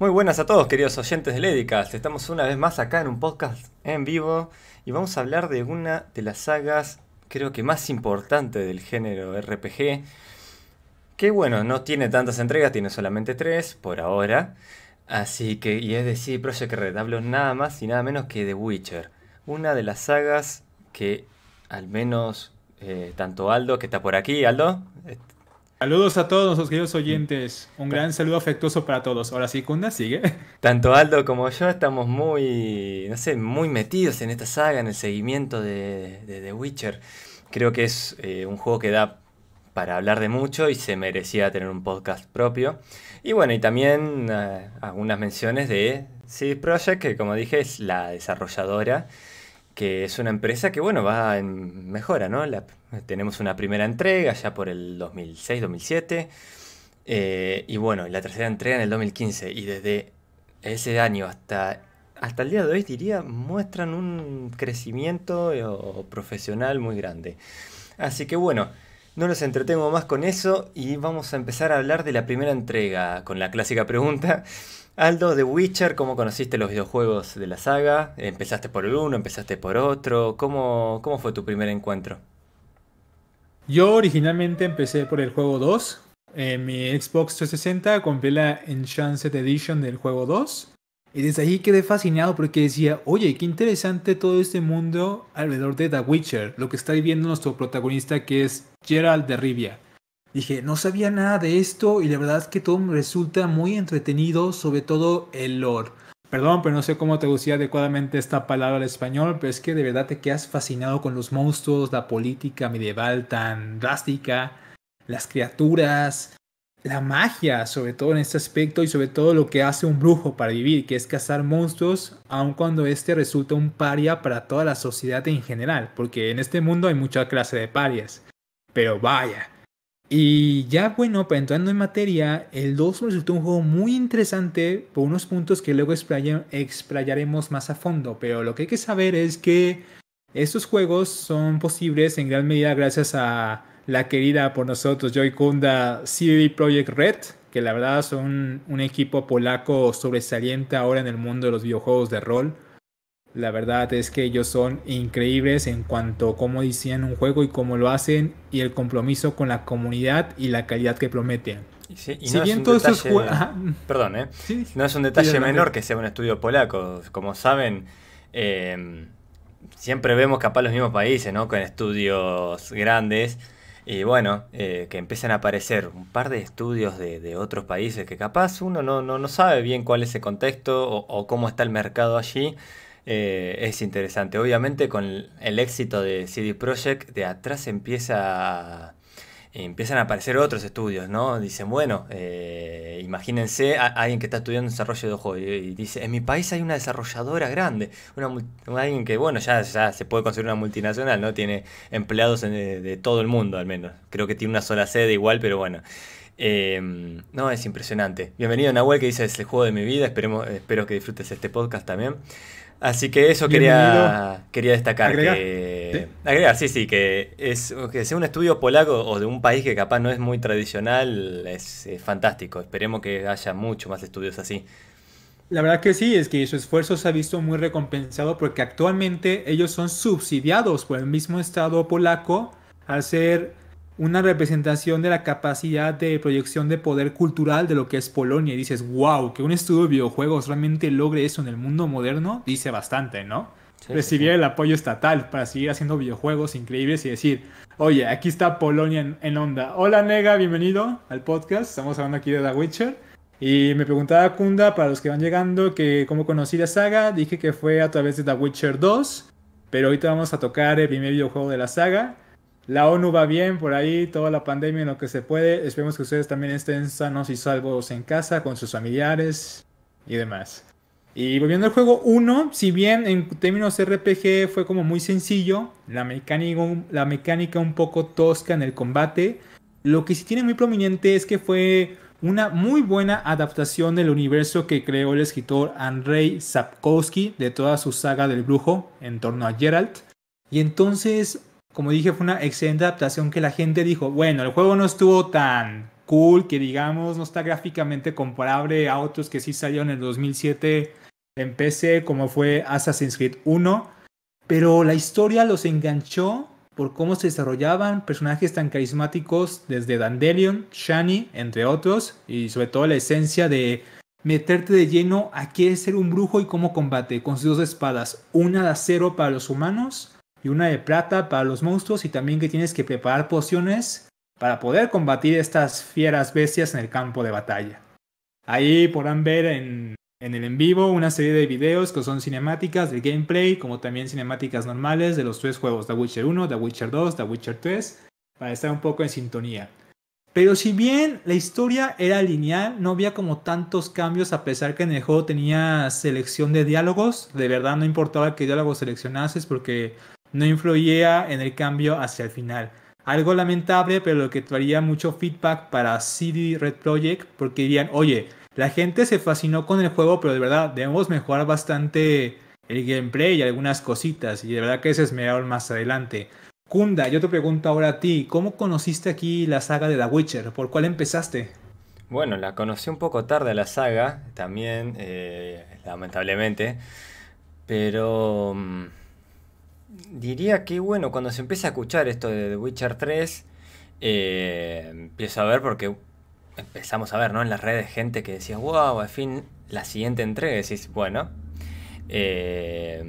Muy buenas a todos, queridos oyentes de Ledicast. Estamos una vez más acá en un podcast en vivo y vamos a hablar de una de las sagas, creo que más importante del género RPG. Que bueno, no tiene tantas entregas, tiene solamente tres por ahora. Así que, y es decir, Project Red, hablo nada más y nada menos que The Witcher. Una de las sagas que al menos eh, tanto Aldo, que está por aquí, Aldo, Saludos a todos nuestros queridos oyentes. Un gran saludo afectuoso para todos. Ahora sí, Kunda, sigue. Tanto Aldo como yo estamos muy, no sé, muy metidos en esta saga, en el seguimiento de, The Witcher. Creo que es eh, un juego que da para hablar de mucho y se merecía tener un podcast propio. Y bueno, y también eh, algunas menciones de CD Projekt, que como dije es la desarrolladora que es una empresa que, bueno, va en mejora, ¿no? tenemos una primera entrega ya por el 2006-2007, eh, y bueno, la tercera entrega en el 2015, y desde ese año hasta, hasta el día de hoy, diría, muestran un crecimiento eh, profesional muy grande. Así que bueno, no los entretengo más con eso y vamos a empezar a hablar de la primera entrega con la clásica pregunta. Aldo, de Witcher, ¿cómo conociste los videojuegos de la saga? ¿Empezaste por el uno, empezaste por otro? ¿Cómo, cómo fue tu primer encuentro? Yo originalmente empecé por el juego 2. En mi Xbox 360 compré la Enchanted Edition del juego 2. Y desde ahí quedé fascinado porque decía, oye, qué interesante todo este mundo alrededor de The Witcher, lo que está viviendo nuestro protagonista que es Gerald de Rivia. Dije, no sabía nada de esto y la verdad es que todo me resulta muy entretenido, sobre todo el lore. Perdón, pero no sé cómo traducir adecuadamente esta palabra al español, pero es que de verdad te quedas fascinado con los monstruos, la política medieval tan drástica, las criaturas, la magia, sobre todo en este aspecto, y sobre todo lo que hace un brujo para vivir, que es cazar monstruos, aun cuando este resulta un paria para toda la sociedad en general, porque en este mundo hay mucha clase de parias. Pero vaya, y ya bueno, para entrando en materia, el 2 resultó un juego muy interesante por unos puntos que luego explayaremos más a fondo, pero lo que hay que saber es que estos juegos son posibles en gran medida gracias a la querida por nosotros Joy Kunda CD Projekt Red, que la verdad son un equipo polaco sobresaliente ahora en el mundo de los videojuegos de rol. La verdad es que ellos son increíbles en cuanto a cómo diseñan un juego y cómo lo hacen y el compromiso con la comunidad y la calidad que prometen. si bien todos estos Perdón, ¿eh? no es un detalle menor que sea un estudio polaco. Como saben, em, siempre vemos capaz los mismos países, ¿no? Con estudios grandes. Y bueno, eh, que empiezan a aparecer un par de estudios de, otros países que capaz uno no, no, sabe bien cuál es el contexto o cómo está el mercado allí. Eh, es interesante. Obviamente con el éxito de CD Projekt, de atrás empieza empiezan a aparecer otros estudios, ¿no? Dicen, bueno, eh, imagínense a, alguien que está estudiando desarrollo de juegos y, dice, en mi país hay una desarrolladora grande, una, alguien que, bueno, ya, ya se puede considerar una multinacional, ¿no? Tiene empleados de, todo el mundo al menos. Creo que tiene una sola sede igual, pero bueno. Em, no, es impresionante. Bienvenido Nahuel que dice, es el juego de mi vida, Esperemos, espero que disfrutes este podcast también. Así que eso quería, quería destacar. ¿Agregar? Que, ¿Sí? agregar, sí, sí, que, es, que sea un estudio polaco o de un país que capaz no es muy tradicional, es, fantástico. Esperemos que haya mucho más estudios así. La verdad que sí, es que su esfuerzo se ha visto muy recompensado porque actualmente ellos son subsidiados por el mismo Estado polaco al ser una representación de la capacidad de proyección de poder cultural de lo que es Polonia. Y dices, wow, que un estudio de videojuegos realmente logre eso en el mundo moderno, dice bastante, ¿no? Recibir el apoyo estatal para seguir haciendo videojuegos increíbles y decir, oye, aquí está Polonia en, onda. Hola Nega, bienvenido al podcast. Estamos hablando aquí de The Witcher. Y me preguntaba Kunda, para los que van llegando, que cómo conocí la saga. Dije que fue a través de The Witcher 2. Pero ahorita vamos a tocar el primer videojuego de la saga. La ONU va bien por ahí, toda la pandemia en lo que se puede. Esperemos que ustedes también estén sanos y salvos en casa, con sus familiares y demás. Y volviendo al juego 1, si bien en términos RPG fue como muy sencillo, la mecánica, un poco tosca en el combate, lo que sí tiene muy prominente es que fue una muy buena adaptación del universo que creó el escritor Andrei Sapkowski de toda su saga del brujo en torno a Geralt. Y entonces como dije, fue una excelente adaptación que la gente dijo, bueno, el juego no estuvo tan cool, que digamos no está gráficamente comparable a otros que sí salieron en el 2007 en PC, como fue Assassin's Creed 1. Pero la historia los enganchó por cómo se desarrollaban personajes tan carismáticos desde Dandelion, Shani, entre otros, y sobre todo la esencia de meterte de lleno a qué es ser un brujo y cómo combate con sus dos espadas, una de acero para los humanos y una de plata para los monstruos y también que tienes que preparar pociones para poder combatir estas fieras bestias en el campo de batalla. Ahí podrán ver en en el en vivo una serie de videos que son cinemáticas del gameplay, como también cinemáticas normales de los tres juegos, The Witcher 1, The Witcher 2, The Witcher 3, para estar un poco en sintonía. Pero si bien la historia era lineal, no había como tantos cambios a pesar que en el juego tenía selección de diálogos, de verdad no importaba qué diálogos seleccionases porque no influía en el cambio hacia el final. Algo lamentable, pero lo que traía mucho feedback para CD Red Project, porque dirían, oye, la gente se fascinó con el juego, pero de verdad debemos mejorar bastante el gameplay y algunas cositas. Y de verdad que se esmeraron más adelante. Kunda, yo te pregunto ahora a ti, ¿cómo conociste aquí la saga de The Witcher? ¿Por cuál empezaste? Bueno, la conocí un poco tarde la saga, también, eh, lamentablemente. Pero mm, diría que, bueno, cuando se empieza a escuchar esto de The Witcher 3, eh, empiezo a ver porque empezamos a ver, ¿no? En las redes gente que decía, wow, al fin la siguiente entrega. decís, bueno, eh,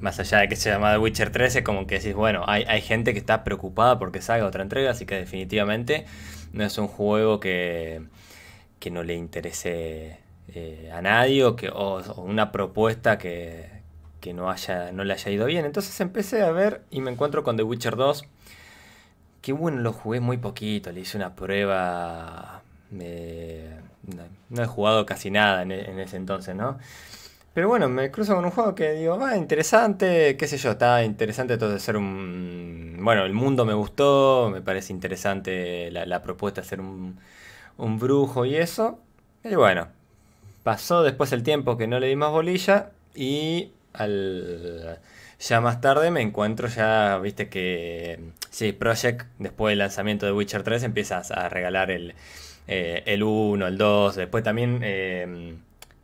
más allá de que se llama The Witcher 13, como que decís, bueno, hay, gente que está preocupada porque salga otra entrega, así que definitivamente no es un juego que, que no le interese eh, a nadie o, que, o, una propuesta que, que no, haya, no le haya ido bien. Entonces empecé a ver y me encuentro con The Witcher 2. Que bueno, lo jugué muy poquito, le hice una prueba no, he jugado casi nada en, ese entonces, ¿no? Pero bueno, me cruzo con un juego que digo, va, interesante, qué sé yo, está interesante todo de ser un... Bueno, el mundo me gustó, me parece interesante la, propuesta de ser un, un brujo y eso. Y bueno, pasó después el tiempo que no le di más bolilla y al ya más tarde me encuentro ya, viste que sí, Project después del lanzamiento de Witcher 3 empiezas a regalar el, eh, el 1, el 2, después también... Eh,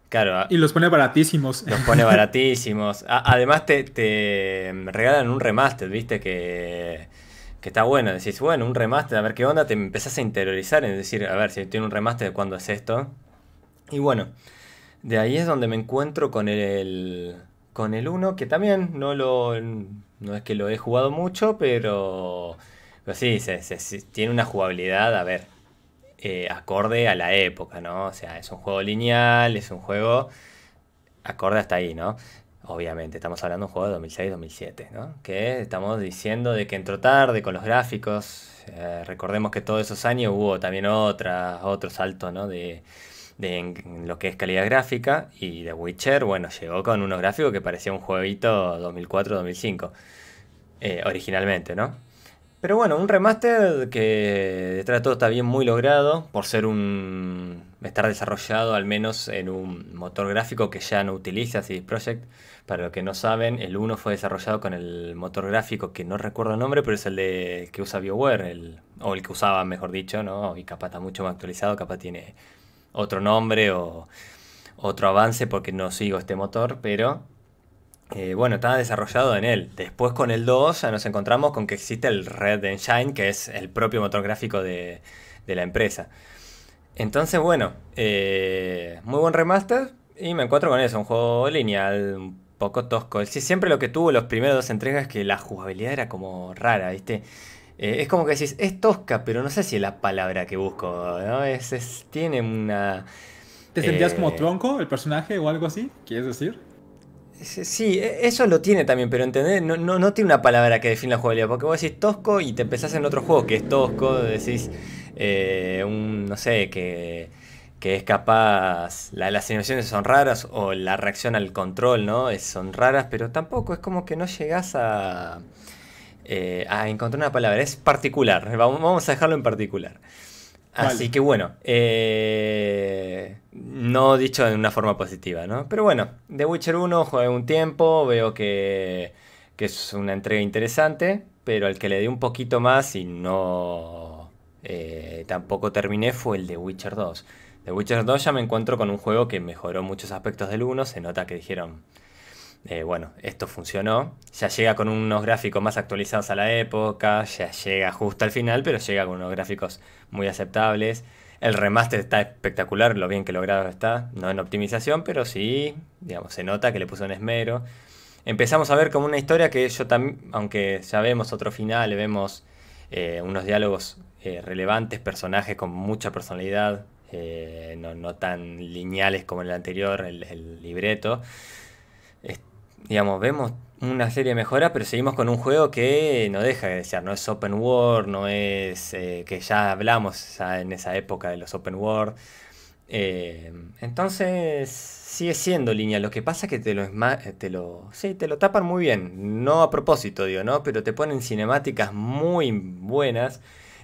claro, y los pone baratísimos. Los pone baratísimos. además te, regalan un remaster, viste, que, que está bueno. Decís, bueno, un remaster, a ver qué onda, te empezás a interiorizar, es decir, a ver si tiene un remaster, de ¿cuándo es esto? Y bueno, de ahí es donde me encuentro con el, con el 1, que también no lo... No es que lo he jugado mucho, pero... Pero sí, tiene una jugabilidad, a ver, eh, acorde a la época, ¿no? O sea, es un juego lineal, es un juego acorde hasta ahí, ¿no? Obviamente, estamos hablando de un juego de 2006-2007, ¿no? Que estamos diciendo de que entró tarde con los gráficos. Eh, recordemos que todos esos años hubo también otra, otro salto, ¿no? De, en lo que es calidad gráfica. Y The Witcher, bueno, llegó con unos gráficos que parecía un jueguito 2004-2005. Eh, originalmente, ¿no? Pero bueno, un remaster que detrás de todo está bien muy logrado por ser un estar desarrollado al menos en un motor gráfico que ya no utiliza CD Projekt. Para los que no saben, el 1 fue desarrollado con el motor gráfico que no recuerdo el nombre, pero es el de que usa BioWare, el, o el que usaba, mejor dicho, ¿no? Y capaz está mucho más actualizado, capaz tiene otro nombre o otro avance porque no sigo este motor, pero eh, bueno, estaba desarrollado en él. Después con el 2 ya nos encontramos con que existe el Red Engine, que es el propio motor gráfico de, la empresa. Entonces, bueno, eh, muy buen remaster y me encuentro con eso, un juego lineal, un poco tosco. Sí, siempre lo que tuvo los primeros dos entregas es que la jugabilidad era como rara, ¿viste? Eh, es como que decís, es tosca, pero no sé si es la palabra que busco, ¿no? Es, tiene una... ¿Te sentías como tronco el personaje o algo así? ¿Quieres decir? Sí, e, eso lo tiene también, pero entendés, no, no, tiene una palabra que define la jugabilidad, porque vos decís tosco y te empezás en otro juego que es tosco, decís, eh, un, no sé, que, que es capaz, las animaciones son raras o la reacción al control, ¿no? Es, son raras, pero tampoco, es como que no llegás a, eh, a encontrar una palabra, es particular, vamos a dejarlo en particular. Así que bueno, eh, no dicho de una forma positiva, ¿no? Pero bueno, The Witcher 1 jugué un tiempo, veo que, es una entrega interesante, pero al que le di un poquito más y no, eh, tampoco terminé fue el de Witcher 2. De Witcher 2 ya me encuentro con un juego que mejoró muchos aspectos del 1, se nota que dijeron, eh, bueno, esto funcionó, ya llega con unos gráficos más actualizados a la época, ya llega justo al final, pero llega con unos gráficos muy aceptables. El remaster está espectacular, lo bien que logrado está, no en optimización, pero sí, digamos, se nota que le puso un esmero. Empezamos a ver como una historia que yo también, aunque ya vemos otro final, vemos eh, unos diálogos eh, relevantes, personajes con mucha personalidad, eh, no, tan lineales como en el anterior, el, libreto. Digamos, vemos una serie de mejoras, pero seguimos con un juego que no deja de desear, no es open world, no es eh, que ya hablamos en esa época de los open world. entonces sigue siendo línea, lo que pasa es que te lo, te lo, sí, te lo tapan muy bien, no a propósito, digo, ¿no? Pero te ponen cinemáticas muy buenas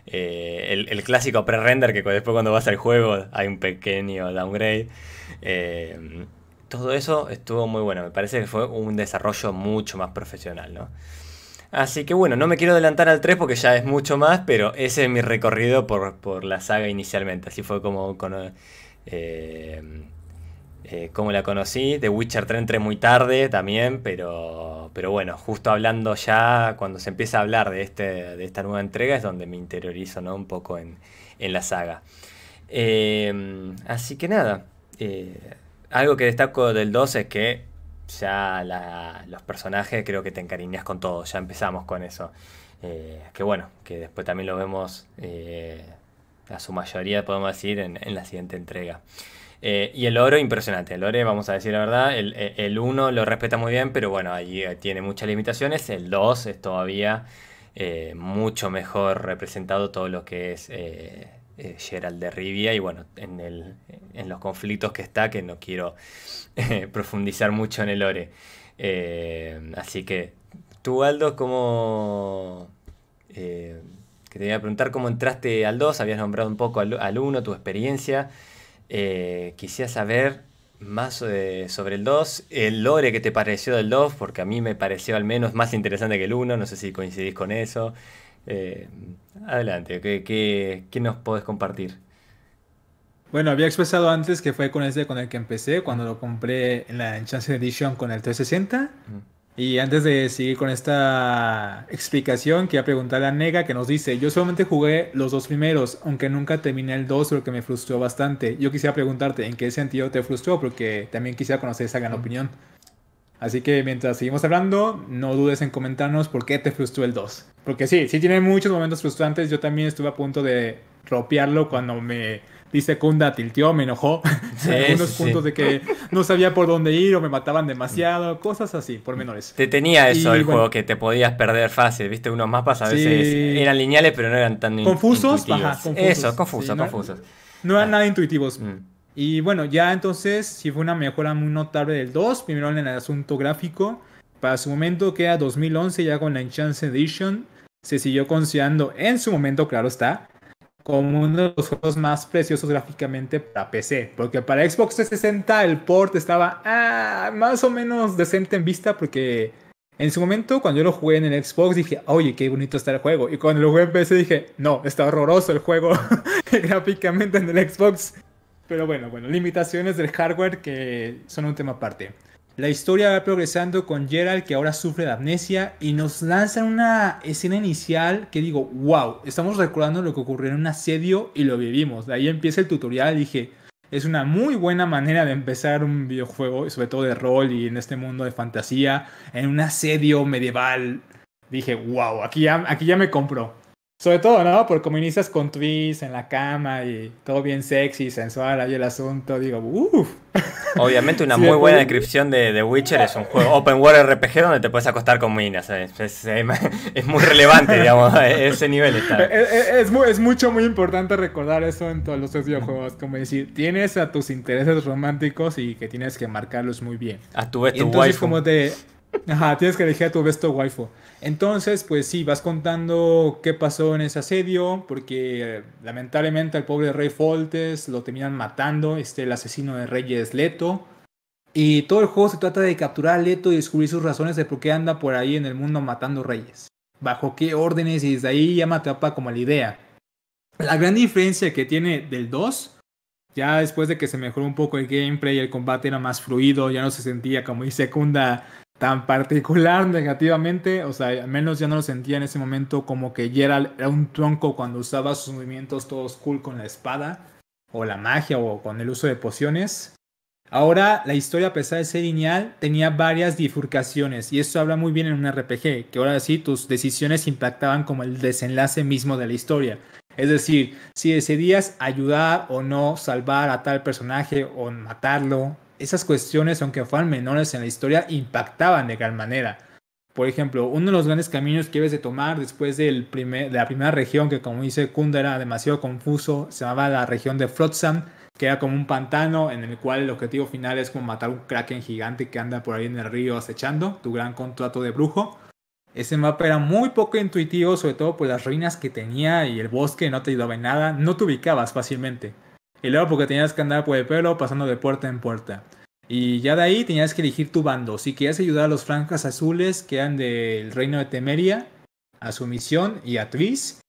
eh, el, clásico pre-render que después cuando vas al juego hay un pequeño downgrade. Eh, todo eso estuvo muy bueno. Me parece que fue un desarrollo mucho más profesional, ¿no? Así que bueno, no me quiero adelantar al 3 porque ya es mucho más, pero ese es mi recorrido por, la saga inicialmente. Así fue como, con, eh, eh, como la conocí. The Witcher 3 entré muy tarde también, pero, pero bueno, justo hablando ya, cuando se empieza a hablar de, este, de esta nueva entrega, es donde me interiorizo ¿no? un poco en, la saga. Em, así que nada, eh, algo que destaco del 2 es que ya los personajes creo que te encariñas con todos, ya empezamos con eso. Eh, que bueno, que después también lo vemos a su mayoría, podemos decir, en la siguiente entrega. Eh, y el oro, impresionante. El oro, vamos a decir la verdad, el 1 lo respeta muy bien, pero bueno, eh, tiene muchas limitaciones. El 2 es todavía eh, mucho mejor representado todo lo que es Gerald de Rivia y bueno, en, el, en los conflictos que está, que no quiero profundizar mucho en el Ore. así que, tú Aldo, ¿cómo... que te voy a preguntar cómo entraste al 2, habías nombrado un poco al 1, tu experiencia. Eh, quisiera saber más eh, sobre el 2, el lore que te pareció del 2, porque a mí me pareció al menos más interesante que el 1, no sé si coincidís con eso. Eh, adelante, ¿qué, ¿qué, nos podés compartir? Bueno, había expresado antes que fue con ese con el que empecé, cuando lo compré en la Enchantment Edition con el 360. Y antes de seguir con esta explicación, quería preguntarle a Nega que nos dice, yo solamente jugué los dos primeros, aunque nunca terminé el 2, lo que me frustró bastante. Yo quisiera preguntarte, ¿en qué sentido te frustró? Porque también quisiera conocer esa gran opinión. Así que mientras seguimos hablando, no dudes en comentarnos por qué te frustró el 2. Porque sí, sí tiene muchos momentos frustrantes. Yo también estuve a punto de ropearlo cuando me dice Kunda tilteó, me enojó. Sí, Algunos puntos de que no sabía por dónde ir o me mataban demasiado, cosas así, por menores. Te tenía eso el juego, que te podías perder fácil, viste, unos mapas a veces eran lineales pero no eran tan confusos. Ajá, confusos. Eso, confusos, confusos. No, eran nada intuitivos. Mm. Y bueno, ya entonces sí fue una mejora muy notable del 2, primero en el asunto gráfico. Para su momento, que era 2011, ya con la Enchance Edition, se siguió considerando en su momento, claro está, como uno de los juegos más preciosos gráficamente para PC. Porque para Xbox 360 el port estaba ah, más o menos decente en vista porque en su momento cuando yo lo jugué en el Xbox dije, oye, qué bonito está el juego. Y cuando lo jugué en PC dije, no, está horroroso el juego gráficamente en el Xbox. Pero bueno, bueno, limitaciones del hardware que son un tema aparte. La historia va progresando con Gerald que ahora sufre de amnesia y nos lanza una escena inicial que digo, wow, estamos recordando lo que ocurrió en un asedio y lo vivimos. De ahí empieza el tutorial dije, es una muy buena manera de empezar un videojuego, sobre todo de rol y en este mundo de fantasía, en un asedio medieval. Dije, wow, aquí ya, aquí ya me compró. Sobre todo, ¿no? Porque como inicias con twists en la cama y todo bien sexy, sensual, ahí el asunto, digo, uff. Obviamente una muy buena descripción de The Witcher es un juego Open World RPG donde te puedes acostar con minas. Es, muy relevante, digamos, ese nivel está. Es, es, mucho, muy importante recordar eso en todos los videojuegos. Como decir, tienes a tus intereses románticos y que tienes que marcarlos muy bien. A tu vez tu Entonces, como te... Ajá, tienes que elegir tu besto waifu. Entonces, pues sí, vas contando qué pasó en ese asedio, porque eh, lamentablemente al pobre rey Foltes lo terminan matando, este, el asesino de reyes Leto. Y todo el juego se trata de capturar a Leto y descubrir sus razones de por qué anda por ahí en el mundo matando reyes. Bajo qué órdenes y desde ahí ya me atrapa como la idea. La gran diferencia que tiene del 2, ya después de que se mejoró un poco el gameplay, el combate era más fluido, ya no se sentía como dice Kunda tan particular negativamente, o sea, al menos ya no lo sentía en ese momento como que Geralt era un tronco cuando usaba sus movimientos todos cool con la espada, o la magia, o con el uso de pociones. Ahora, la historia, a pesar de ser lineal, tenía varias bifurcaciones, y esto habla muy bien en un RPG, que ahora sí tus decisiones impactaban como el desenlace mismo de la historia. Es decir, si decidías ayudar o no, salvar a tal personaje o matarlo, esas cuestiones, aunque fueran menores en la historia, impactaban de gran manera. Por ejemplo, uno de los grandes caminos que debes de tomar después de la primera región, que como dice Kunda era demasiado confuso, se llamaba la región de Flotsam, que era como un pantano en el cual el objetivo final es como matar un kraken gigante que anda por ahí en el río acechando, tu gran contrato de brujo. Ese mapa era muy poco intuitivo, sobre todo por las ruinas que tenía y el bosque no te ayudaba en nada, no te ubicabas fácilmente. Y luego porque tenías que andar por el pueblo pasando de puerta en puerta. Y ya de ahí tenías que elegir tu bando. Si querías ayudar a los franjas azules que eran del reino de Temeria, a su misión y a Tris,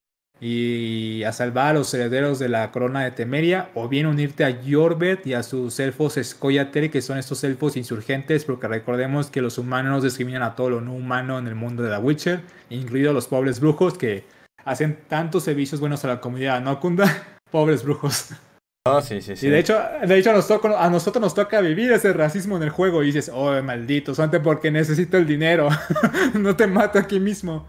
y a salvar a los herederos de la corona de Temeria, o bien unirte a Jorbet y a sus elfos Skoyater, que son estos elfos insurgentes, porque recordemos que los humanos discriminan a todo lo no humano en el mundo de The Witcher, incluidos los pobres brujos que hacen tantos servicios buenos a la comunidad, ¿no, Kunda? pobres brujos. Oh, sí, sí, sí. Y de hecho, de hecho nos a nosotros nos toca vivir ese racismo en el juego y dices, oh, maldito, solamente porque necesito el dinero, no te mato aquí mismo.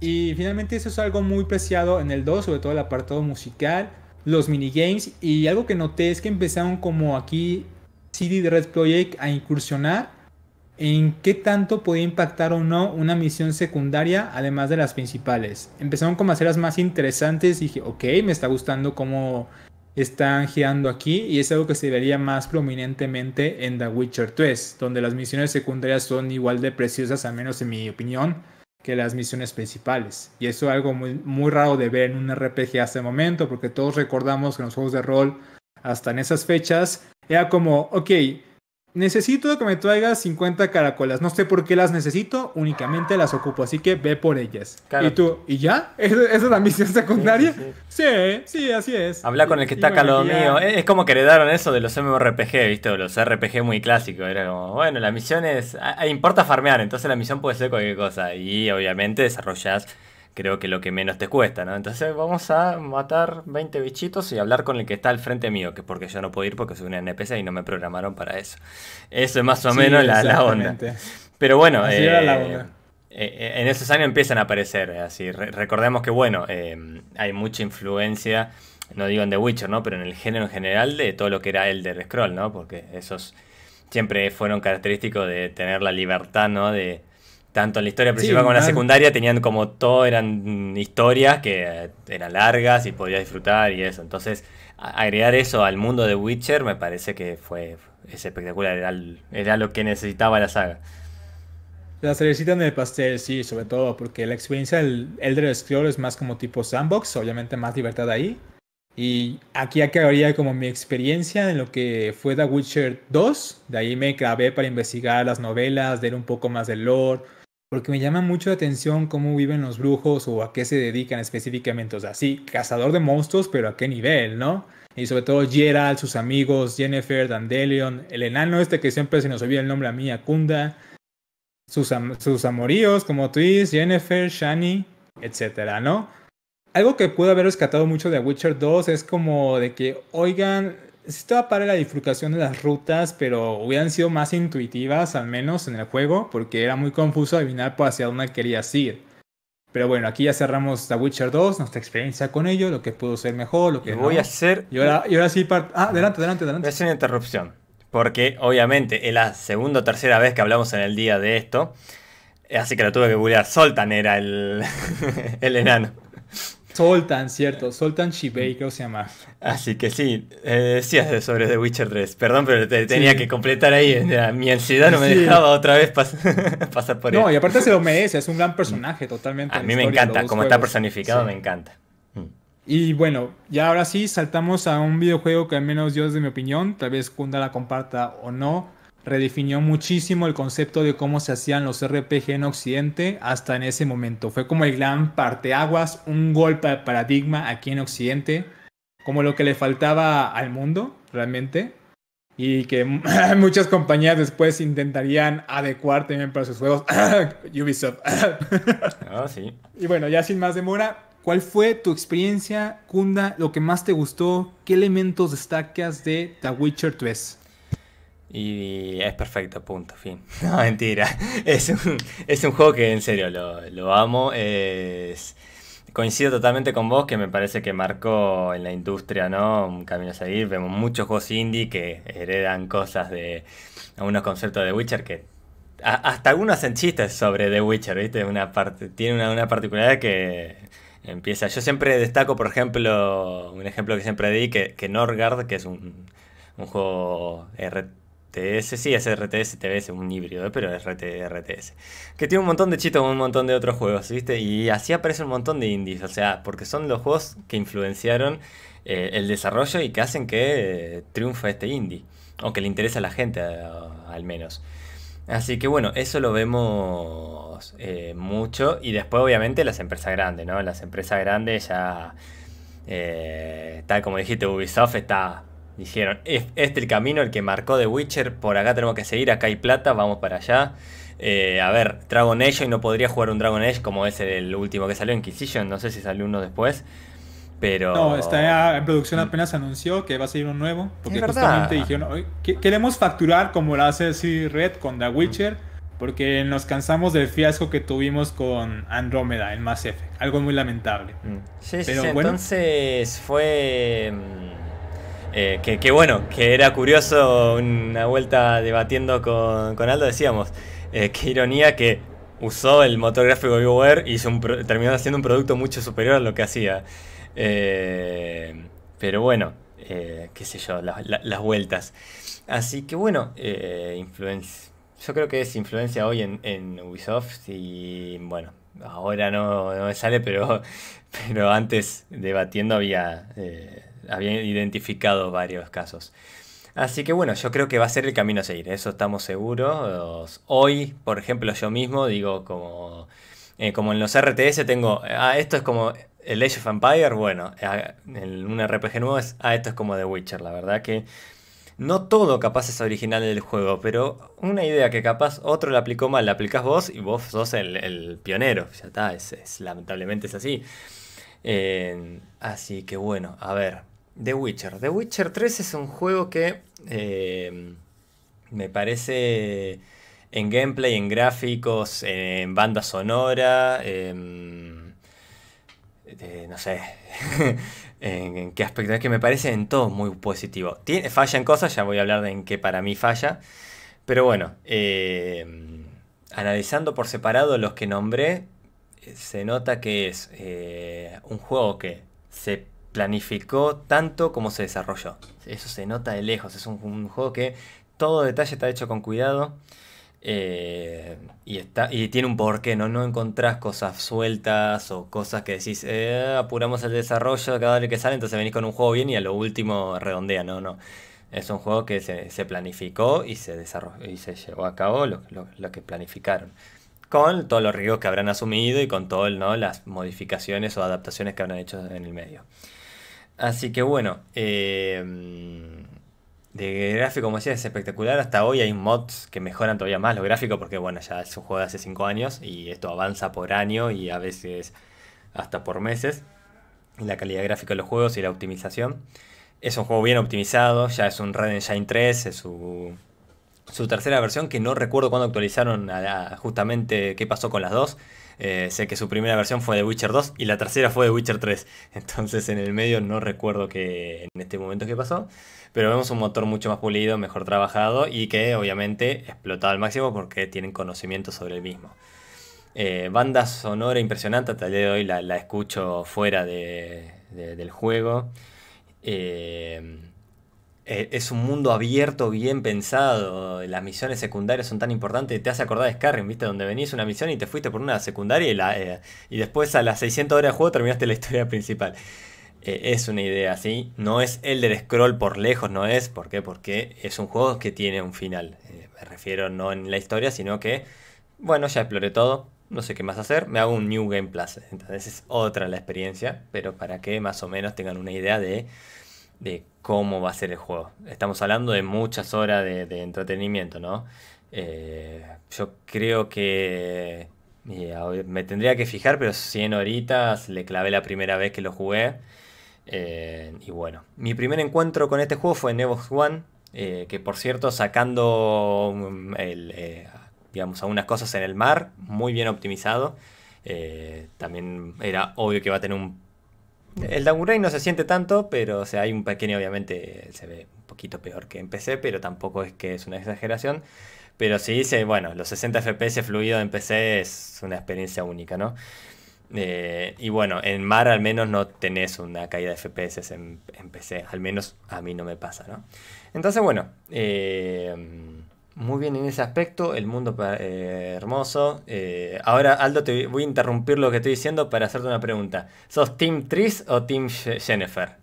Y finalmente eso es algo muy preciado en el 2, sobre todo el apartado musical, los minigames y algo que noté es que empezaron como aquí CD Red Project a incursionar en qué tanto podía impactar o no una misión secundaria además de las principales. Empezaron como a hacerlas más interesantes y dije, ok, me está gustando cómo están girando aquí y es algo que se vería más prominentemente en The Witcher 3, donde las misiones secundarias son igual de preciosas, al menos en mi opinión, que las misiones principales. Y eso es algo muy, muy raro de ver en un RPG hasta el momento, porque todos recordamos que en los juegos de rol, hasta en esas fechas, era como, ok, necesito que me traigas 50 caracolas. No sé por qué las necesito, únicamente las ocupo, así que ve por ellas. Y tú, ¿y ya? ¿Esa es la misión secundaria? Sí, sí, así es. Habla con el que está acá lo mío. Es como que heredaron eso de los MMORPG, ¿viste? Los RPG muy clásicos. Era como, bueno, la misión es. importa farmear, entonces la misión puede ser cualquier cosa. Y obviamente desarrollas creo que lo que menos te cuesta, ¿no? Entonces vamos a matar 20 bichitos y hablar con el que está al frente mío, que porque yo no puedo ir porque soy un NPC y no me programaron para eso. Eso es más o menos la, onda. Pero bueno, eh, eh, eh, en esos años empiezan a aparecer, así. recordemos que, bueno, hay mucha influencia, no digo en The Witcher, ¿no? Pero en el género en general de todo lo que era el de Scroll, ¿no? Porque esos siempre fueron característicos de tener la libertad, ¿no? De tanto en la historia principal como en la secundaria tenían como todo, eran historias que eran largas y podías disfrutar y eso. Entonces, agregar eso al mundo de Witcher me parece que fue es espectacular, era, lo que necesitaba la saga. La cerecita en el pastel, sí, sobre todo porque la experiencia del Elder Scrolls es más como tipo sandbox, obviamente más libertad ahí. Y aquí acabaría como mi experiencia en lo que fue The Witcher 2. De ahí me grabé para investigar las novelas, ver un poco más del lore, porque me llama mucho la atención cómo viven los brujos o a qué se dedican específicamente. O sea, sí, cazador de monstruos, pero a qué nivel, ¿no? Y sobre todo Gerald, sus amigos, Jennifer, Dandelion, el enano este que siempre se nos olvida el nombre a mí, Akunda, sus, sus amoríos como Tris, Jennifer, Shani, etcétera, ¿no? Algo que pude haber rescatado mucho de Witcher 2 es como de que, oigan, estaba para la bifurcación de las rutas, pero hubieran sido más intuitivas, al menos en el juego, porque era muy confuso adivinar por hacia dónde querías ir. Pero bueno, aquí ya cerramos The Witcher 2, nuestra experiencia con ello, lo que pudo ser mejor, lo que voy a hacer. Y ahora, y ahora sí, ah, adelante, adelante, adelante. Hacer una interrupción, porque obviamente es la segunda o tercera vez que hablamos en el día de esto, así que lo tuve que googlear. Soltan era el, el enano. Soltan, cierto. Soltan Shibei, creo que se llama. Así que sí, eh, decías sobre The Witcher 3. Perdón, pero te, tenía que completar ahí. Mi ansiedad no me dejaba otra vez pasar por él. No, y aparte se lo merece, es un gran personaje totalmente. A mí me encanta, como está personificado, me encanta. Mm. Y bueno, ya ahora sí saltamos a un videojuego que al menos yo desde mi opinión, tal vez Kunda la comparta o no, redefinió muchísimo el concepto de cómo se hacían los RPG en Occidente hasta en ese momento. Fue como el gran parteaguas, un golpe de paradigma aquí en Occidente, como lo que le faltaba al mundo realmente. Y que muchas compañías después intentarían adecuar también para sus juegos. Ubisoft. ah, sí. Y bueno, ya sin más demora, ¿cuál fue tu experiencia, Kunda? ¿Lo que más te gustó? ¿Qué elementos destacas de The Witcher 3? Y es perfecto, punto, fin. No, mentira. Es un, es un juego que en serio lo, lo amo. Coincido totalmente con vos, que me parece que marcó en la industria, ¿no? Un camino a seguir. Vemos muchos juegos indie que heredan cosas de algunos conceptos de Witcher que hasta algunos hacen chistes sobre The Witcher, ¿viste? Una parte, tiene una, una, particularidad que empieza. Yo siempre destaco, por ejemplo, un ejemplo que siempre di, que, que Norgard, que es un, un juego Sí, es RTS, es un híbrido, pero es RTS. Que tiene un montón de chistes un montón de otros juegos, ¿viste? Y así aparece un montón de indies, o sea, porque son los juegos que influenciaron eh, el desarrollo y que hacen que eh, triunfe este indie, o que le interesa a la gente al menos. Así que bueno, eso lo vemos eh, mucho y después obviamente las empresas grandes, ¿no? Las empresas grandes ya, tal como dijiste, Ubisoft está Dijeron, este es el camino, el que marcó The Witcher, por acá tenemos que seguir, acá hay plata, vamos para allá. Eh, a ver, Dragon Age hoy no podría jugar un Dragon Age como es el último que salió, Inquisition, no sé si salió uno después. Pero... No, está en producción apenas anunció que va a salir un nuevo. Porque justamente dijeron, queremos facturar como lo hace así Red con The Witcher. Porque nos cansamos del fiasco que tuvimos con Andrómeda en Mass Effect. Algo muy lamentable. Mm. Sí, sí, entonces fue... Eh, que, bueno, que era curioso una vuelta debatiendo con, Aldo, decíamos, eh, qué ironía que usó el motor gráfico de BioWare y terminó haciendo un producto mucho superior a lo que hacía. Eh, pero bueno, qué sé yo, las vueltas. Así que bueno, influencia. Yo creo que es influencia hoy en, Ubisoft y bueno, ahora no, no me sale, pero, pero antes debatiendo había habían identificado varios casos. Así que bueno, yo creo que va a ser el camino a seguir, eso estamos seguros. Hoy, por ejemplo, yo mismo digo como, eh, como en los RTS tengo, ah, esto es como el Age of Empire, bueno, ah, en un RPG nuevo es, ah, esto es como The Witcher, la verdad que no todo capaz es original del juego, pero una idea que capaz otro la aplicó mal, la aplicás vos y vos sos el, pionero, ya está, es, lamentablemente es así. así que bueno, a ver, The Witcher. The Witcher 3 es un juego que eh, me parece en gameplay, en gráficos, en banda sonora, em, no sé, en, qué aspecto. Es que me parece en todo muy positivo. Tiene, falla en cosas, ya voy a hablar de en qué para mí falla. Pero bueno, em, analizando por separado los que nombré, se nota que es eh, un juego que se planificó tanto como se desarrolló. Eso se nota de lejos. Es un, juego que todo detalle está hecho con cuidado. Eh, y, está, y tiene un porqué, ¿no? No encontrás cosas sueltas o cosas que decís, eh, apuramos el desarrollo cada vez que sale, entonces venís con un juego bien y a lo último redondea, no, no. Es un juego que se, planificó y se desarrolló y se llevó a cabo lo, lo que planificaron con todos los riesgos que habrán asumido y con todas ¿no? las modificaciones o adaptaciones que habrán hecho en el medio. Así que bueno, eh, de gráfico, como decía, es espectacular. Hasta hoy hay mods que mejoran todavía más lo gráfico porque bueno, ya es un juego de hace 5 años y esto avanza por año y a veces hasta por meses. La calidad gráfica de los juegos y la optimización. Es un juego bien optimizado, ya es un Red Engine 3, es su, su tercera versión que no recuerdo cuándo actualizaron justamente qué pasó con las dos. Eh, sé que su primera versión fue de Witcher 2 y la tercera fue de Witcher 3. Entonces en el medio no recuerdo que en este momento qué pasó. Pero vemos un motor mucho más pulido, mejor trabajado y que obviamente explotado al máximo porque tienen conocimiento sobre el mismo. Eh, banda sonora impresionante, hasta el día de hoy la, escucho fuera del juego. Eh, eh, es un mundo abierto, bien pensado. Las misiones secundarias son tan importantes. Te hace acordar de Skyrim, ¿viste? Donde venís una misión y te fuiste por una secundaria y, la, eh, y después a las 600 horas de juego terminaste la historia principal. Eh, es una idea así. No es el del scroll por lejos, no es. ¿Por qué? Porque es un juego que tiene un final. me refiero no en la historia, sino que, bueno, ya exploré todo, no sé qué más hacer, me hago un New Game Plus. Entonces es otra la experiencia, pero para que más o menos tengan una idea de, cómo va a ser el juego. Estamos hablando de muchas horas de, entretenimiento, ¿no? Eh, yo creo que me tendría que fijar, pero 100 horitas le clavé la primera vez que lo jugué. Eh, y bueno, mi primer encuentro con este juego fue en Evox One, eh, que por cierto, sacando mm, digamos, algunas cosas en el mar, muy bien optimizado. Eh, también era obvio que va a tener un... El downgrade no se siente tanto, pero o sea, hay un pequeño, obviamente, se ve un poquito peor que en PC, pero tampoco es que es una exageración. Pero sí, dice, bueno, los 60 FPS fluido en PC es una experiencia única, ¿no? Eh, y bueno, en mar al menos no tenés una caída de FPS en, PC, al menos a mí no me pasa, ¿no? Entonces, bueno, eh, muy bien en ese aspecto, el mundo eh, hermoso. ahora, Aldo, te voy a interrumpir lo que estoy diciendo para hacerte una pregunta. ¿Sos Team Tris o Team Jennifer?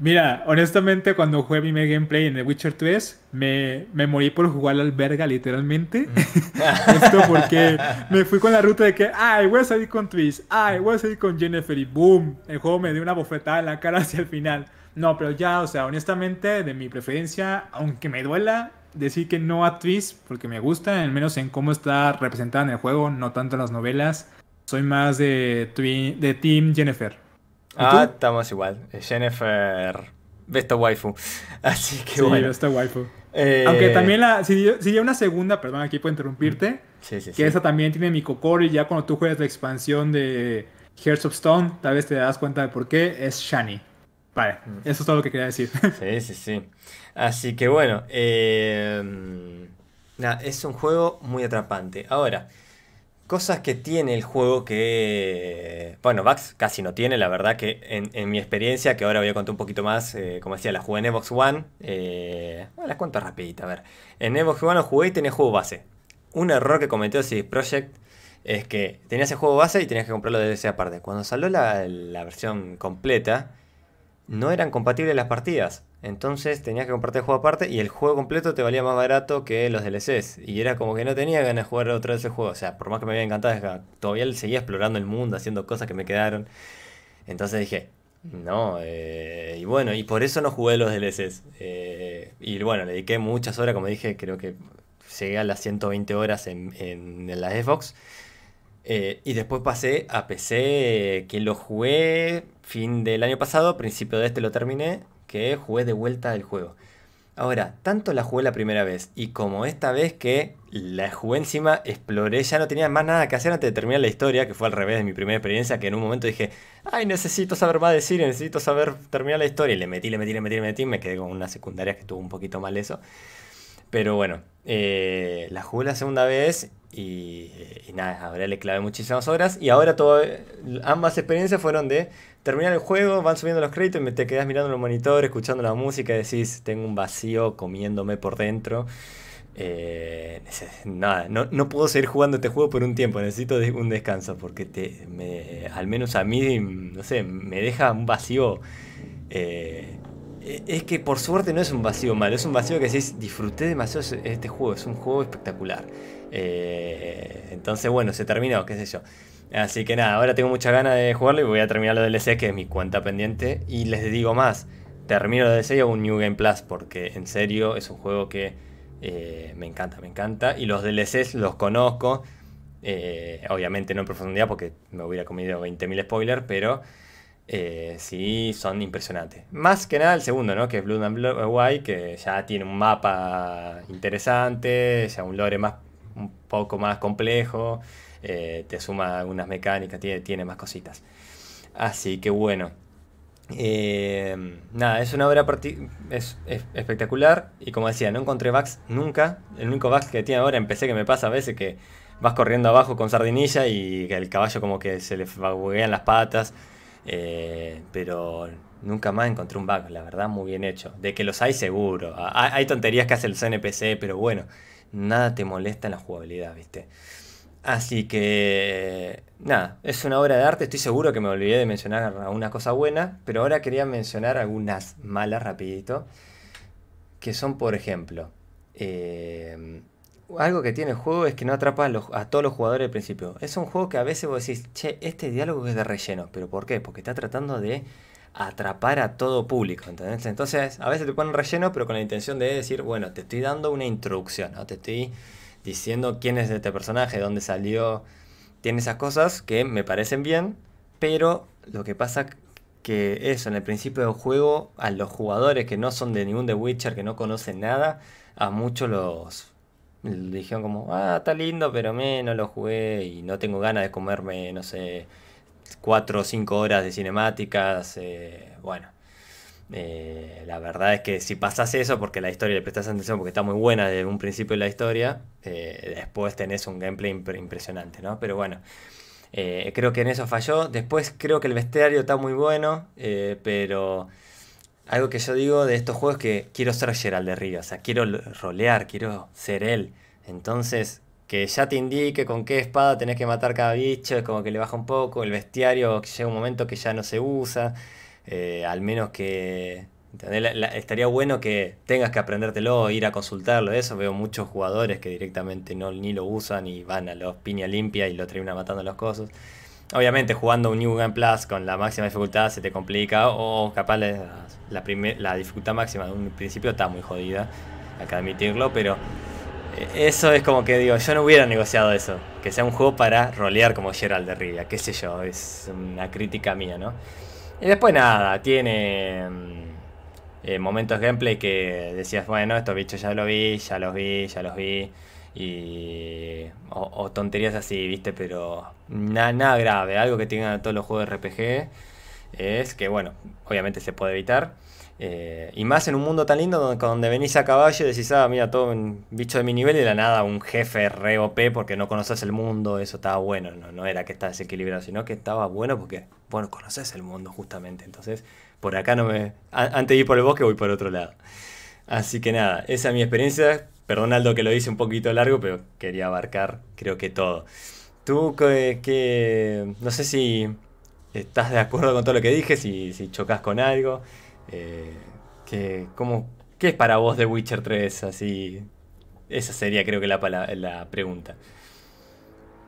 Mira, honestamente, cuando jugué mi mega gameplay en The Witcher 3, me, me morí por jugar la alberga, literalmente. Mm. Esto porque me fui con la ruta de que, ay, voy a salir con Tris, ay, voy a salir con Jennifer, y boom, el juego me dio una bofetada en la cara hacia el final. No, pero ya, o sea, honestamente, de mi preferencia, aunque me duela decir que no a Tris, porque me gusta, al menos en cómo está representada en el juego, no tanto en las novelas, soy más de, de Team Jennifer. Ah, estamos igual. Jennifer, Besto Waifu. Así que sí, bueno. Besto Waifu. Eh, Aunque también la. Si, si una segunda, perdón, aquí puedo interrumpirte. Sí, sí, que esa también tiene mi y ya cuando tú juegas la expansión de Hearts of Stone, tal vez te das cuenta de por qué es Shani. Vale, mm. eso es todo lo que quería decir. Sí, sí, sí. Así que bueno, eh, es un juego muy atrapante. Ahora, Cosas que tiene el juego que, bueno, Vax casi no tiene, la verdad que en, mi experiencia, que ahora voy a contar un poquito más, eh, como decía, la jugué en Xbox One, eh, bueno, las cuento rapidita, a ver. En Xbox One lo jugué y tenía juego base. Un error que cometió CD Projekt es que tenías el juego base y tenías que comprarlo de DLC aparte. Cuando salió la, la versión completa, no eran compatibles las partidas. Entonces tenías que comprarte el juego aparte y el juego completo te valía más barato que los DLCs. Y era como que no tenía ganas de jugar otra vez ese juego. O sea, por más que me había encantado, todavía seguía explorando el mundo, haciendo cosas que me quedaron. Entonces dije, no, eh, y bueno, y por eso no jugué los DLCs. Eh, y bueno, le dediqué muchas horas, como dije, creo que llegué a las 120 horas en, en, la Xbox. Eh, y después pasé a PC, que lo jugué fin del año pasado, principio de este lo terminé que jugué de vuelta el juego. Ahora, tanto la jugué la primera vez y como esta vez que la jugué encima, exploré, ya no tenía más nada que hacer antes de terminar la historia, que fue al revés de mi primera experiencia, que en un momento dije, ay, necesito saber más de Siri, necesito saber terminar la historia, y le metí, le metí, le metí, le metí, me quedé con una secundaria que estuvo un poquito mal eso. Pero bueno, eh, la jugué la segunda vez y, y, nada, ahora le clavé muchísimas horas y ahora todo, ambas experiencias fueron de terminar el juego, van subiendo los créditos y te quedas mirando los monitores, escuchando la música y decís, tengo un vacío comiéndome por dentro. Eh, nada, no, puedo seguir jugando este juego por un tiempo, necesito un descanso porque te, me, al menos a mí, no sé, me deja un vacío. Eh, es que por suerte no es un vacío malo, es un vacío que decís, disfruté demasiado este juego, es un juego espectacular. Eh, entonces, bueno, se terminó, qué sé yo. Así que nada, ahora tengo mucha ganas de jugarlo y voy a terminar los DLC, que es mi cuenta pendiente. Y les digo más, termino los DLC y hago un New Game Plus, porque en serio es un juego que eh, me encanta, me encanta. Y los DLCs los conozco, eh, obviamente no en profundidad porque me hubiera comido 20.000 spoilers, pero eh, sí son impresionantes. Más que nada el segundo, ¿no? Que es Blood and White, que ya tiene un mapa interesante, ya un lore más, un poco más complejo. Eh, te suma algunas mecánicas, tiene, tiene más cositas. Así que bueno. Eh, nada, es una obra es, espectacular y como decía, no encontré bugs nunca. El único bug que tiene ahora empecé que me pasa a veces que vas corriendo abajo con sardinilla y el caballo como que se le buguean las patas. Eh, pero nunca más encontré un bug, la verdad, muy bien hecho. De que los hay seguro. Hay, tonterías que hace el CNPC, pero bueno, nada te molesta en la jugabilidad, ¿viste? Así que, nada, es una obra de arte, estoy seguro que me olvidé de mencionar alguna cosa buena, pero ahora quería mencionar algunas malas rapidito, que son, por ejemplo, Eh, algo que tiene el juego es que no atrapa a, todos los jugadores al principio. Es un juego que a veces vos decís, che, este diálogo es de relleno. ¿Pero por qué? Porque está tratando de atrapar a todo público. Entonces, a veces te ponen relleno, pero con la intención de decir, bueno, te estoy dando una introducción, ¿no? Te estoy diciendo quién es este personaje, dónde salió. Tiene esas cosas que me parecen bien, pero lo que pasa que eso, en el principio del juego, a los jugadores que no son de ningún The Witcher, que no conocen nada, a muchos los dijeron como, ah, está lindo, pero me no lo jugué y no tengo ganas de comerme, no sé, cuatro o cinco horas de cinemáticas. Eh, bueno, eh, la verdad es que si pasas eso, porque la historia le prestas atención, porque está muy buena desde un principio de la historia, eh, después tenés un gameplay impresionante, ¿no? Pero bueno. creo que en eso falló. Después creo que el bestiario está muy bueno, pero algo que yo digo de estos juegos es que quiero ser Gerald de Río, o sea, quiero rolear, quiero ser él. Entonces, que ya te indique con qué espada tenés que matar cada bicho, es como que le baja un poco. El bestiario llega un momento que ya no se usa, eh, al menos que. estaría bueno que tengas que aprendértelo, ir a consultarlo. Eso veo muchos jugadores que directamente no, ni lo usan y van a los piña limpia y lo terminan matando los cosos. Obviamente jugando un New Game Plus con la máxima dificultad se te complica o capaz la, la, dificultad máxima de un principio está muy jodida, hay que admitirlo, pero eh, eso es como que digo, yo no hubiera negociado eso, que sea un juego para rolear como Gerald de Rivia, qué sé yo, es una crítica mía, ¿no? Y después nada, tiene mm, eh, momentos gameplay que decías, bueno, estos bichos ya los vi, ya los vi, ya los vi y o, tonterías así, ¿viste? Pero nada grave, algo que tengan todos los juegos de RPG es que, bueno, obviamente se puede evitar. Eh, y más en un mundo tan lindo donde, donde, venís a caballo y decís, ah, mira, todo un bicho de mi nivel y de la nada un jefe re OP porque no conoces el mundo, eso estaba bueno, no, no era que estaba desequilibrado, sino que estaba bueno porque, bueno, conoces el mundo justamente. Entonces, por acá no me... antes de ir por el bosque voy por otro lado. Así que nada, esa es mi experiencia. Perdón Aldo que lo hice un poquito largo, pero quería abarcar creo que todo. Tú que, no sé si estás de acuerdo con todo lo que dije, si, si chocas con algo. Eh, que, ¿Qué es para vos The Witcher 3? Así, esa sería creo que la, la pregunta.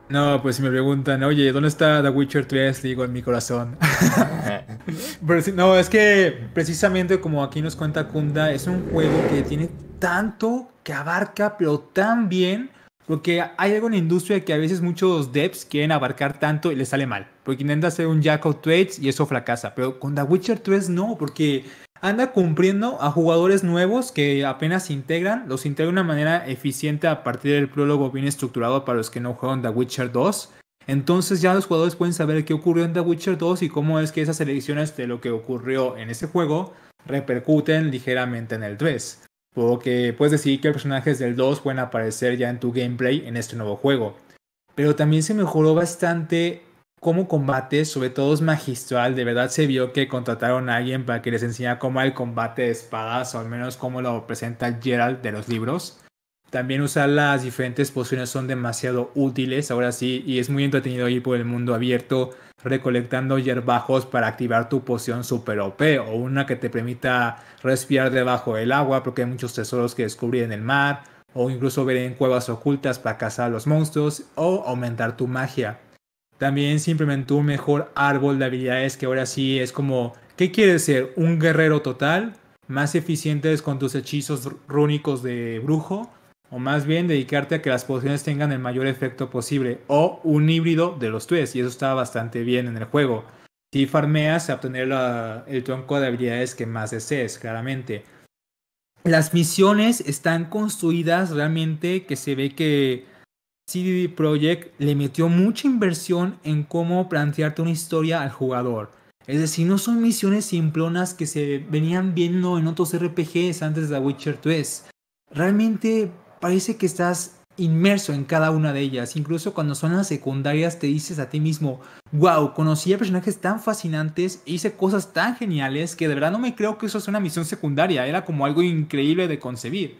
No, pues si me preguntan, oye, ¿dónde está The Witcher 3? Digo, en mi corazón. no, es que precisamente como aquí nos cuenta Kunda, es un juego que tiene tanto que abarca, pero tan bien, porque hay algo en la industria que a veces muchos devs quieren abarcar tanto y les sale mal, porque intentan hacer un jack of trades y eso fracasa, pero con The Witcher 3 no, porque anda cumpliendo a jugadores nuevos que apenas se integran, los integra de una manera eficiente a partir del prólogo bien estructurado para los que no juegan The Witcher 2. Entonces ya los jugadores pueden saber qué ocurrió en The Witcher 2 y cómo es que esas elecciones de lo que ocurrió en ese juego repercuten ligeramente en el 3. Porque puedes decir que los personajes del 2 pueden aparecer ya en tu gameplay en este nuevo juego. Pero también se mejoró bastante cómo combate, sobre todo es magistral. De verdad se vio que contrataron a alguien para que les enseñara cómo el combate de espadas, o al menos cómo lo presenta Gerald de los libros. También usar las diferentes pociones son demasiado útiles, ahora sí, y es muy entretenido ir por el mundo abierto recolectando hierbajos para activar tu poción super OP o una que te permita respirar debajo del agua porque hay muchos tesoros que descubrir en el mar o incluso ver en cuevas ocultas para cazar a los monstruos o aumentar tu magia. También se implementó un mejor árbol de habilidades que ahora sí es como, ¿qué quieres ser? ¿Un guerrero total? ¿Más eficientes con tus hechizos rúnicos de brujo? O más bien dedicarte a que las pociones tengan el mayor efecto posible. O un híbrido de los tres. Y eso está bastante bien en el juego. Si farmeas a obtener el tronco de habilidades que más desees, claramente. Las misiones están construidas realmente que se ve que CD Projekt le metió mucha inversión en cómo plantearte una historia al jugador. Es decir, no son misiones simplonas que se venían viendo en otros RPGs antes de The Witcher 3. Realmente parece que estás inmerso en cada una de ellas. Incluso cuando son las secundarias te dices a ti mismo, wow, conocí a personajes tan fascinantes, hice cosas tan geniales que de verdad no me creo que eso sea una misión secundaria. Era como algo increíble de concebir.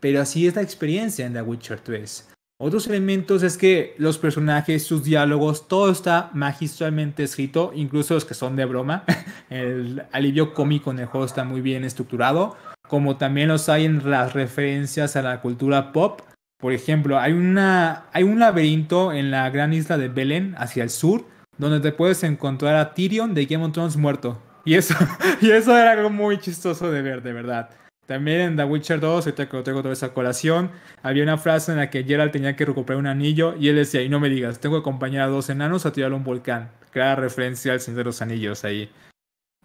Pero así es la experiencia en The Witcher 3. Otros elementos es que los personajes, sus diálogos, todo está magistralmente escrito, incluso los que son de broma. El alivio cómico en el juego está muy bien estructurado. Como también los hay en las referencias a la cultura pop. Por ejemplo, hay, una, hay un laberinto en la gran isla de Belén, hacia el sur, donde te puedes encontrar a Tyrion de Game of Thrones muerto. Y eso, y eso era algo muy chistoso de ver, de verdad. También en The Witcher 2, ahorita que lo tengo toda esa colación, había una frase en la que Geralt tenía que recuperar un anillo y él decía, y no me digas, tengo que acompañar a dos enanos a tirar un volcán. Clara referencia al Señor de los Anillos ahí.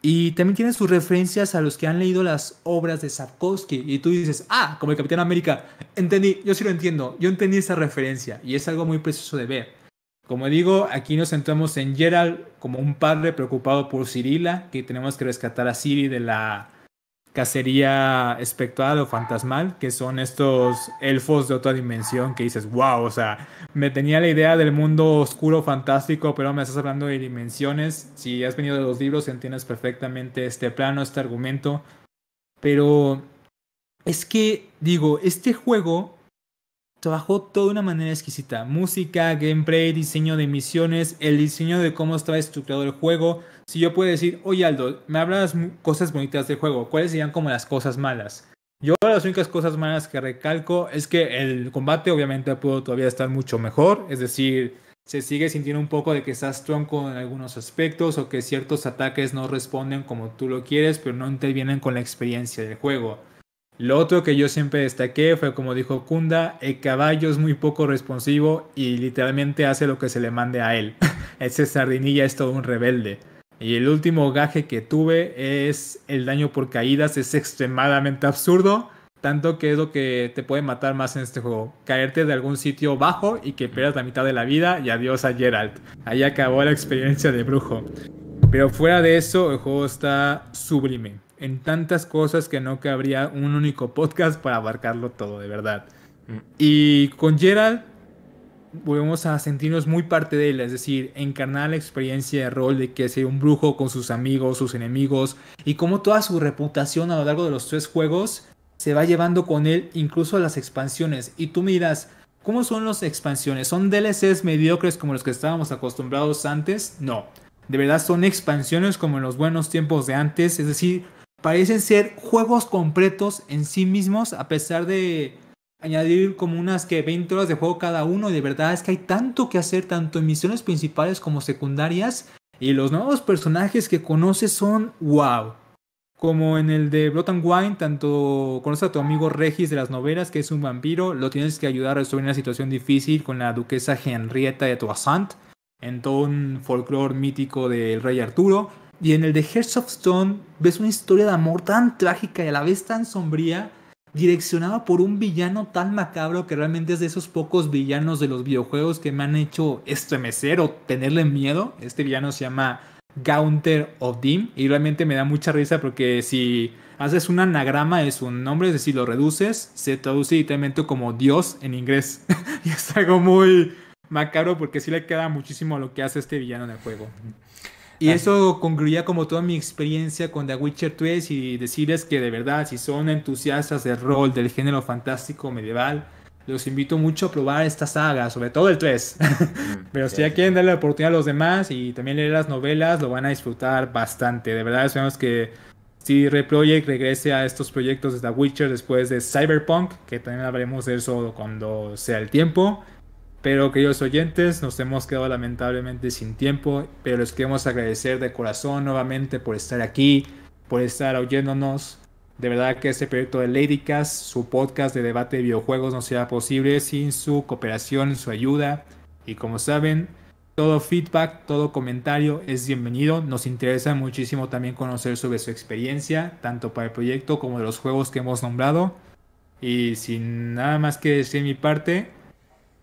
Y también tiene sus referencias a los que han leído las obras de Sapkowski. Y tú dices, ah, como el Capitán América. Entendí, yo sí lo entiendo. Yo entendí esa referencia. Y es algo muy precioso de ver. Como digo, aquí nos centramos en Gerald como un padre preocupado por Cirila, que tenemos que rescatar a Ciri de la cacería espectral o fantasmal, que son estos elfos de otra dimensión que dices, wow, o sea, me tenía la idea del mundo oscuro, fantástico, pero me estás hablando de dimensiones. Si has venido de los libros, entiendes perfectamente este plano, este argumento. Pero es que, digo, este juego trabajó todo de una manera exquisita. Música, gameplay, diseño de misiones, el diseño de cómo estaba estructurado el juego. Si yo puedo decir, oye Aldo, me hablas cosas bonitas del juego, ¿cuáles serían como las cosas malas? Yo las únicas cosas malas que recalco es que el combate obviamente pudo todavía estar mucho mejor, es decir, se sigue sintiendo un poco de que estás tronco en algunos aspectos o que ciertos ataques no responden como tú lo quieres, pero no intervienen con la experiencia del juego. Lo otro que yo siempre destaqué fue como dijo Kunda, el caballo es muy poco responsivo y literalmente hace lo que se le mande a él. Ese sardinilla es todo un rebelde. Y el último gaje que tuve es el daño por caídas, es extremadamente absurdo, tanto que es lo que te puede matar más en este juego. Caerte de algún sitio bajo y que pierdas la mitad de la vida y adiós a Geralt. Ahí acabó la experiencia de brujo. Pero fuera de eso, el juego está sublime en tantas cosas que no cabría un único podcast para abarcarlo todo, de verdad. Mm. Y con Gerald volvemos a sentirnos muy parte de él, es decir, encarnar la experiencia de rol de que sea un brujo con sus amigos, sus enemigos, y cómo toda su reputación a lo largo de los tres juegos se va llevando con él, incluso a las expansiones. Y tú miras, ¿cómo son las expansiones? ¿Son DLCs mediocres como los que estábamos acostumbrados antes? No. De verdad son expansiones como en los buenos tiempos de antes, es decir, parecen ser juegos completos en sí mismos, a pesar de añadir como unas que 20 horas de juego cada uno. De verdad es que hay tanto que hacer, tanto en misiones principales como secundarias. Y los nuevos personajes que conoces son wow. Como en el de Blood and Wine, tanto conoces a tu amigo Regis de las novelas, que es un vampiro, lo tienes que ayudar a resolver una situación difícil con la duquesa Henrietta de Toussaint, en todo un folclore mítico del rey Arturo. Y en el de Hearts of Stone ves una historia de amor tan trágica y a la vez tan sombría, direccionada por un villano tan macabro que realmente es de esos pocos villanos de los videojuegos que me han hecho estremecer o tenerle miedo. Este villano se llama Gaunter of Dim y realmente me da mucha risa porque si haces un anagrama de su nombre, es decir, lo reduces, se traduce literalmente como Dios en inglés. y es algo muy macabro porque sí le queda muchísimo lo que hace este villano en juego. Y eso concluía como toda mi experiencia con The Witcher 3 y decirles que de verdad, si son entusiastas del rol, del género fantástico medieval, los invito mucho a probar esta saga, sobre todo el 3. Mm, Pero si ya quieren darle la oportunidad a los demás y también leer las novelas, lo van a disfrutar bastante. De verdad, esperamos que si Reproject regrese a estos proyectos de The Witcher después de Cyberpunk, que también hablaremos de eso cuando sea el tiempo. Pero queridos oyentes, nos hemos quedado lamentablemente sin tiempo, pero les queremos agradecer de corazón nuevamente por estar aquí, por estar oyéndonos. De verdad que este proyecto de Ladycast, su podcast de debate de videojuegos, no sería posible sin su cooperación, su ayuda. Y como saben, todo feedback, todo comentario es bienvenido. Nos interesa muchísimo también conocer sobre su experiencia, tanto para el proyecto como de los juegos que hemos nombrado. Y sin nada más que decir mi parte,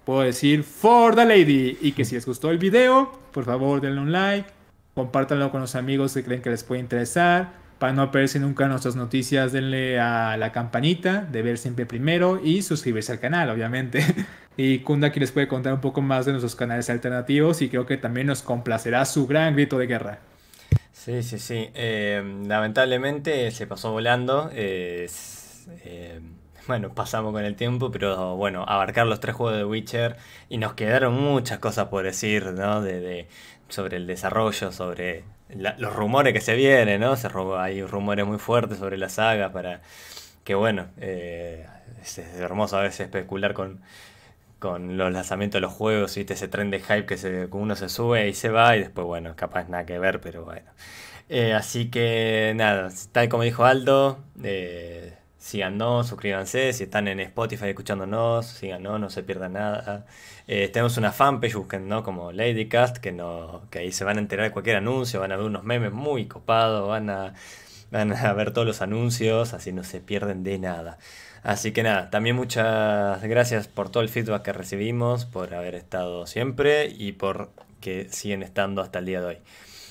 puedo decir for the lady. Y que si les gustó el video, por favor denle un like, compártanlo con los amigos que creen que les puede interesar. Para no perderse nunca nuestras noticias, denle a la campanita de ver siempre primero y suscribirse al canal, obviamente. Y Kunda aquí les puede contar un poco más de nuestros canales alternativos y creo que también nos complacerá su gran grito de guerra. Sí, sí, sí. Eh, lamentablemente se pasó volando. Eh, bueno, pasamos con el tiempo, pero bueno, abarcar los tres juegos de Witcher y nos quedaron muchas cosas por decir, ¿no? De, sobre el desarrollo, sobre los rumores que se vienen, ¿no? Se hay rumores muy fuertes sobre la saga para, que bueno, eh, es, hermoso a veces especular con, con los lanzamientos de los juegos, y ese tren de hype que, se, uno se sube y se va y después, bueno, capaz nada que ver, pero bueno. Eh, así que nada, tal como dijo Aldo, eh, síganos, suscríbanse, si están en Spotify escuchándonos, síganos, no se pierdan nada. Eh, tenemos una fanpage, busquen ¿no? como Ladycast, que, no, que ahí se van a enterar de cualquier anuncio, van a ver unos memes muy copados, van a, van a ver todos los anuncios, así no se pierden de nada. Así que nada, también muchas gracias por todo el feedback que recibimos, por haber estado siempre y por que siguen estando hasta el día de hoy.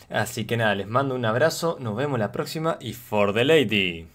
Así que nada, les mando un abrazo, nos vemos la próxima y for the lady.